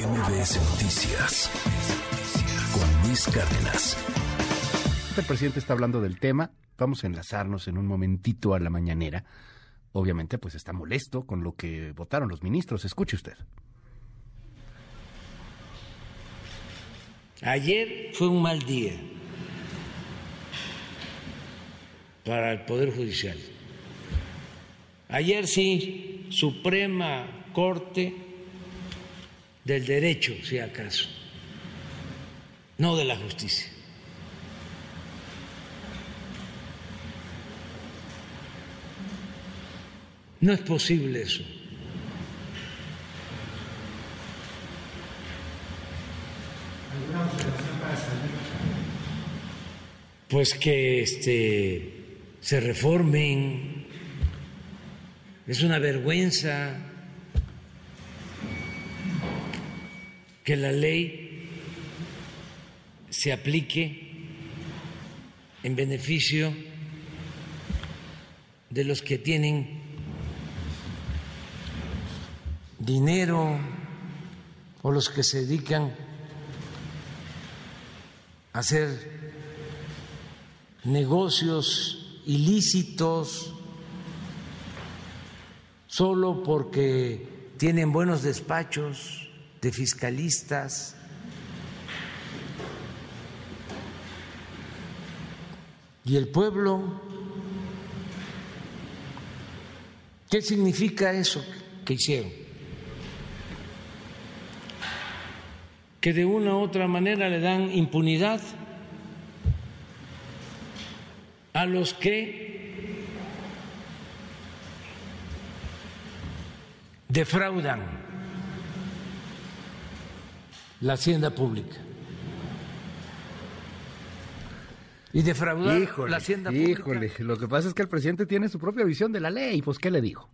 MBS Noticias con Luis Cárdenas. El presidente está hablando del tema. Vamos a enlazarnos en un momentito a la mañanera. Obviamente, pues está molesto con lo que votaron los ministros. Escuche usted. Ayer fue un mal día para el Poder Judicial. Ayer sí, Suprema Corte del Derecho, si acaso, no de la justicia. No es posible eso. Pues que este, se reformen. Es una vergüenza que la ley se aplique en beneficio de los que tienen dinero o los que se dedican a hacer negocios ilícitos solo porque tienen buenos despachos de fiscalistas. ¿Y el pueblo? ¿Qué significa eso que hicieron? Que de una u otra manera le dan impunidad a los que defraudan la hacienda pública. Y defraudar la hacienda híjole. pública. Lo que pasa es que el presidente tiene su propia visión de la ley. Pues, ¿qué le dijo?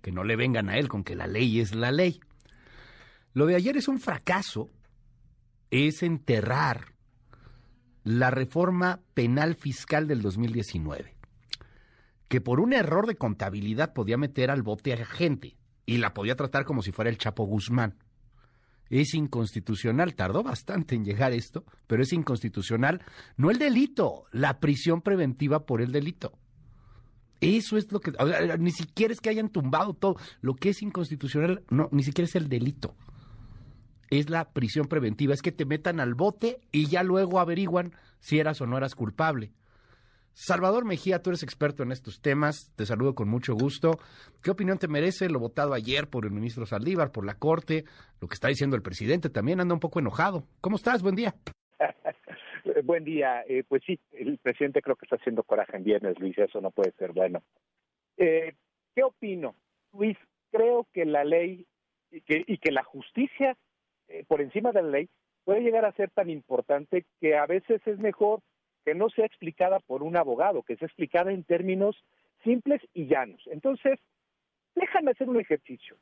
Que no le vengan a él con que la ley es la ley. Lo de ayer es un fracaso. Es enterrar la reforma penal fiscal del 2019, que por un error de contabilidad podía meter al bote a gente y la podía tratar como si fuera el Chapo Guzmán. Es inconstitucional, tardó bastante en llegar esto, pero es inconstitucional, no el delito, la prisión preventiva por el delito. Eso es lo que, ni siquiera es que hayan tumbado todo, lo que es inconstitucional, no, ni siquiera es el delito es la prisión preventiva, es que te metan al bote y ya luego averiguan si eras o no eras culpable. Salvador Mejía, tú eres experto en estos temas, te saludo con mucho gusto. ¿Qué opinión te merece lo votado ayer por el ministro Saldívar, por la Corte, lo que está diciendo el presidente? También anda un poco enojado. ¿Cómo estás? Buen día. Buen día. Eh, pues sí, el presidente creo que está haciendo coraje en viernes, Luis, eso no puede ser bueno. Eh, ¿Qué opino? Luis, creo que la ley y que, y que la justicia eh, por encima de la ley puede llegar a ser tan importante que a veces es mejor que no sea explicada por un abogado, que sea explicada en términos simples y llanos. Entonces, déjame hacer un ejercicio.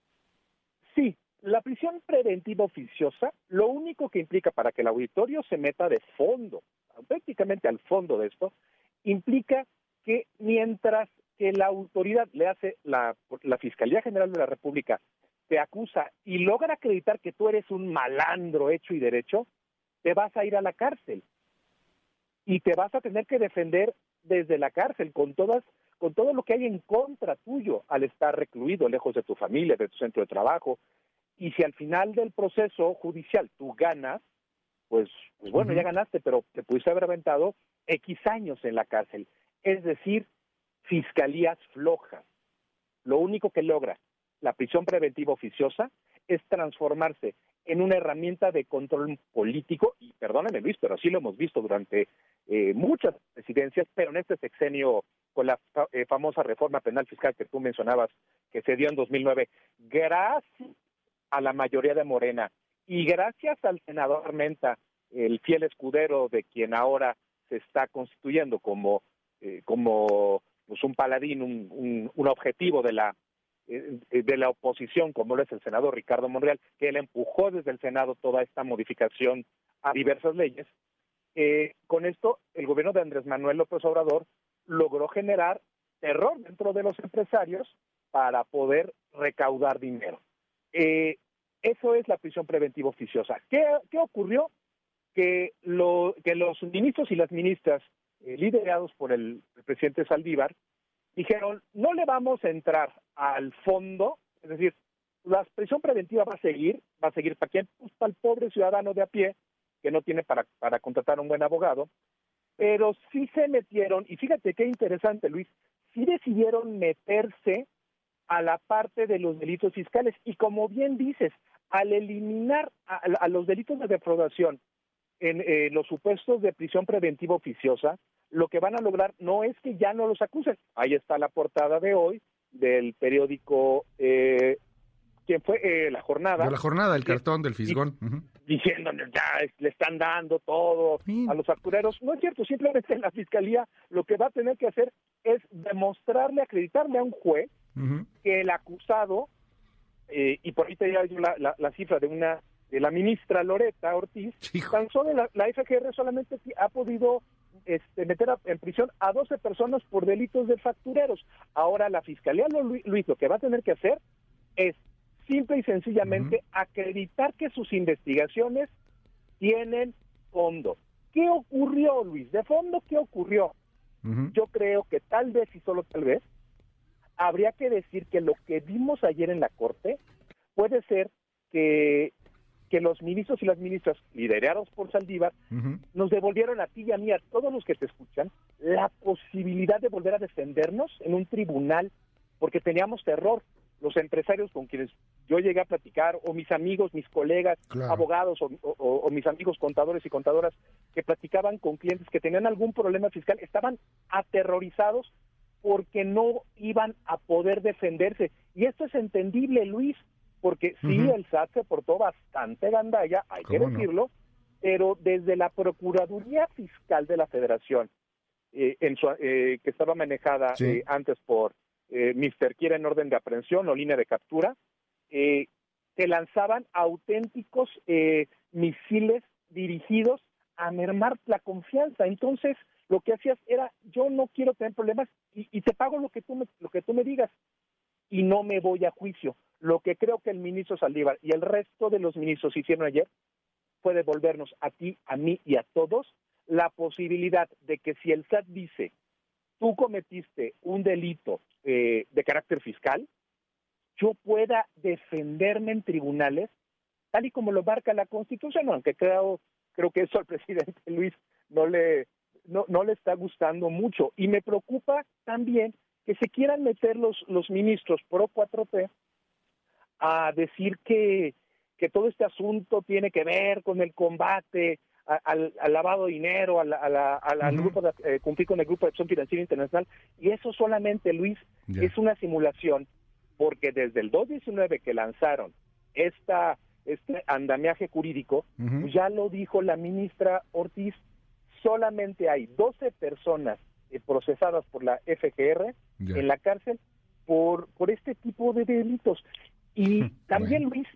Sí, la prisión preventiva oficiosa, lo único que implica para que el auditorio se meta de fondo, prácticamente al fondo de esto, implica que mientras que la autoridad le hace la, Fiscalía General de la República te acusa y logra acreditar que tú eres un malandro hecho y derecho, te vas a ir a la cárcel. Y te vas a tener que defender desde la cárcel con todas con todo lo que hay en contra tuyo al estar recluido lejos de tu familia, de tu centro de trabajo. Y si al final del proceso judicial tú ganas, pues, pues bueno, ya ganaste, pero te pudiste haber aventado X años en la cárcel. Es decir, fiscalías flojas. Lo único que logra la prisión preventiva oficiosa es transformarse en una herramienta de control político, y perdónenme Luis, pero así lo hemos visto durante eh, muchas presidencias, pero en este sexenio con la eh, famosa reforma penal fiscal que tú mencionabas, que se dio en 2009, gracias a la mayoría de Morena y gracias al senador Armenta, el fiel escudero de quien ahora se está constituyendo como, eh, como pues un paladín, un, un, objetivo de la de la oposición, como lo es el senador Ricardo Monreal, que él empujó desde el Senado toda esta modificación a diversas leyes. Eh, con esto, el gobierno de Andrés Manuel López Obrador logró generar terror dentro de los empresarios para poder recaudar dinero. Eh, Eso es la prisión preventiva oficiosa. ¿Qué, qué ocurrió? Que, lo, que los ministros y las ministras, eh, liderados por el, el presidente Saldívar, dijeron, no le vamos a entrar al fondo, es decir, la prisión preventiva va a seguir, va a seguir para quién, pues para el pobre ciudadano de a pie que no tiene para, para contratar un buen abogado, pero sí se metieron, y fíjate qué interesante, Luis, sí decidieron meterse a la parte de los delitos fiscales. Y como bien dices, al eliminar a, a los delitos de defraudación en eh, los supuestos de prisión preventiva oficiosa, lo que van a lograr no es que ya no los acusen. Ahí está la portada de hoy del periódico eh, ¿quién fue? Eh, la jornada. De la jornada, el cartón del fisgón. Uh -huh. Diciendo, ya le están dando todo sí. a los factureros. No es cierto, simplemente la fiscalía lo que va a tener que hacer es demostrarle, acreditarle a un juez uh -huh. que el acusado, eh, y por ahorita ya hay la, la, la, cifra de una de la ministra Loreta Ortiz, Hijo. tan solo la, la FGR solamente ha podido este, meter a, en prisión a 12 personas por delitos de factureros. Ahora la fiscalía, Luis, lo que va a tener que hacer es simple y sencillamente uh -huh. acreditar que sus investigaciones tienen fondo. ¿Qué ocurrió, Luis? De fondo, ¿qué ocurrió? Uh -huh. Yo creo que tal vez y solo tal vez habría que decir que lo que vimos ayer en la Corte puede ser que, que los ministros y las ministras, liderados por Saldívar, uh -huh. nos devolvieron a ti y a mí, a todos los que te escuchan, la posibilidad de volver a defendernos en un tribunal, porque teníamos terror los empresarios con quienes yo llegué a platicar, o mis amigos, mis colegas, claro. abogados, o, o, o, mis amigos contadores y contadoras que platicaban con clientes que tenían algún problema fiscal, estaban aterrorizados porque no iban a poder defenderse. Y esto es entendible, Luis, porque sí, uh -huh. el SAT se portó bastante gandalla, hay que decirlo, no? pero desde la Procuraduría Fiscal de la Federación, eh, en su, eh, que estaba manejada sí. eh, antes por eh, Mister Quiera en orden de aprehensión o línea de captura, eh, se lanzaban auténticos eh, misiles dirigidos a mermar la confianza. Entonces, lo que hacías era, yo no quiero tener problemas y, y, te pago lo que, tú me, lo que tú me digas y no me voy a juicio. Lo que creo que el ministro Saldívar y el resto de los ministros hicieron ayer fue devolvernos a ti, a mí y a todos la posibilidad de que si el SAT dice tú cometiste un delito eh, de carácter fiscal, yo pueda defenderme en tribunales, tal y como lo marca la Constitución, aunque creo, creo que eso al presidente Luis no le, no, le está gustando mucho. Y me preocupa también que se quieran meter los, los ministros pro 4P a decir que, que todo este asunto tiene que ver con el combate al, al, lavado de dinero, al uh -huh. grupo de, eh, cumplir con el grupo de acción financiera internacional. Y eso solamente, Luis, yeah. es una simulación, porque desde el 2019 que lanzaron esta, este andamiaje jurídico, uh -huh. ya lo dijo la ministra Ortiz, solamente hay 12 personas eh, procesadas por la FGR yeah. en la cárcel por, por este tipo de delitos. Y también. Luis,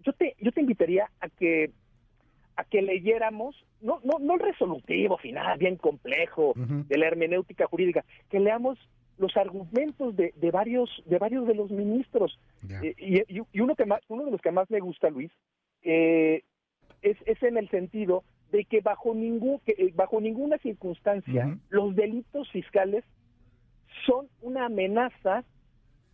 yo te, yo te invitaría a que a que leyéramos, no, no, no el resolutivo final, bien complejo, uh -huh. de la hermenéutica jurídica, que leamos los argumentos de, de varios de varios de los ministros. Yeah. Eh, y, y, uno que más, uno de los que más me gusta, Luis, eh, es, es en el sentido de que bajo ningún que, eh, bajo ninguna circunstancia uh -huh. los delitos fiscales son una amenaza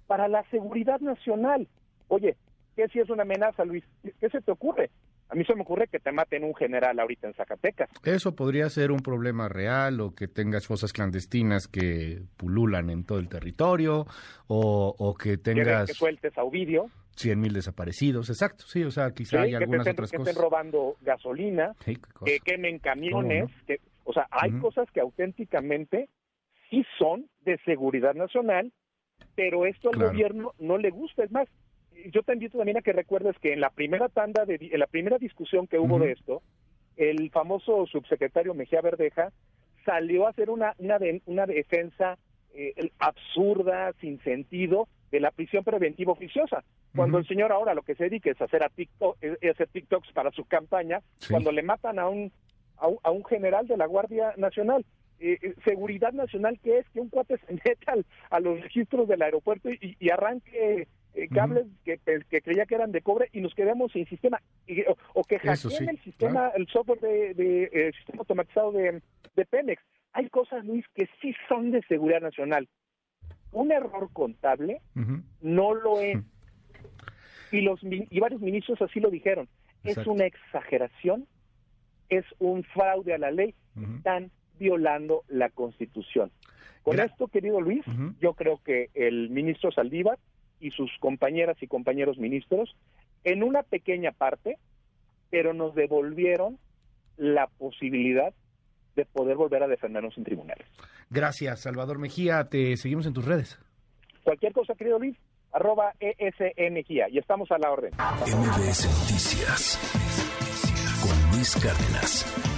para la seguridad nacional. Oye, ¿qué si es una amenaza, Luis? ¿Qué se te ocurre? A mí se me ocurre que te maten un general ahorita en Zacatecas. Eso podría ser un problema real o que tengas fosas clandestinas que pululan en todo el territorio o, o que tengas... Que sueltes a Ovidio. Cien mil desaparecidos, exacto, sí, o sea, quizá sí, hay algunas estén, otras que cosas. estén robando gasolina, sí, que quemen camiones, no? que, o sea, hay uh -huh. cosas que auténticamente sí son de seguridad nacional, pero esto al claro. gobierno no le gusta, es más, yo te invito también a que recuerdes que en la primera tanda, de, en la primera discusión que hubo uh -huh. de esto, el famoso subsecretario Mejía Verdeja salió a hacer una, una, de, una defensa eh, absurda, sin sentido, de la prisión preventiva oficiosa. Cuando uh -huh. el señor ahora lo que se dedica es hacer, a TikTok, es hacer TikToks para su campaña, sí. cuando le matan a un, a un, a un general de la Guardia Nacional. Eh, eh seguridad nacional que es que un cuate se meta al, a los registros del aeropuerto y, y arranque eh, cables que, que, creía que eran de cobre y nos quedamos sin sistema, o, que hackeen el sistema, el software de, de eh, sistema automatizado de, de Pemex. Hay cosas, Luis, que sí son de seguridad nacional. Un error contable no lo es. Y, los, y varios ministros así lo dijeron. Es una exageración, es un fraude a la ley, están violando la Constitución. Con esto, querido Luis, yo creo que el ministro Saldívar y sus compañeras y compañeros ministros, en una pequeña parte, pero nos devolvieron la posibilidad de poder volver a defendernos en tribunales. Gracias, Salvador Mejía. Te seguimos en tus redes. Cualquier cosa, querido Luis, arroba ESMGIA. Y estamos a la orden. MBS Noticias con Luis Cárdenas.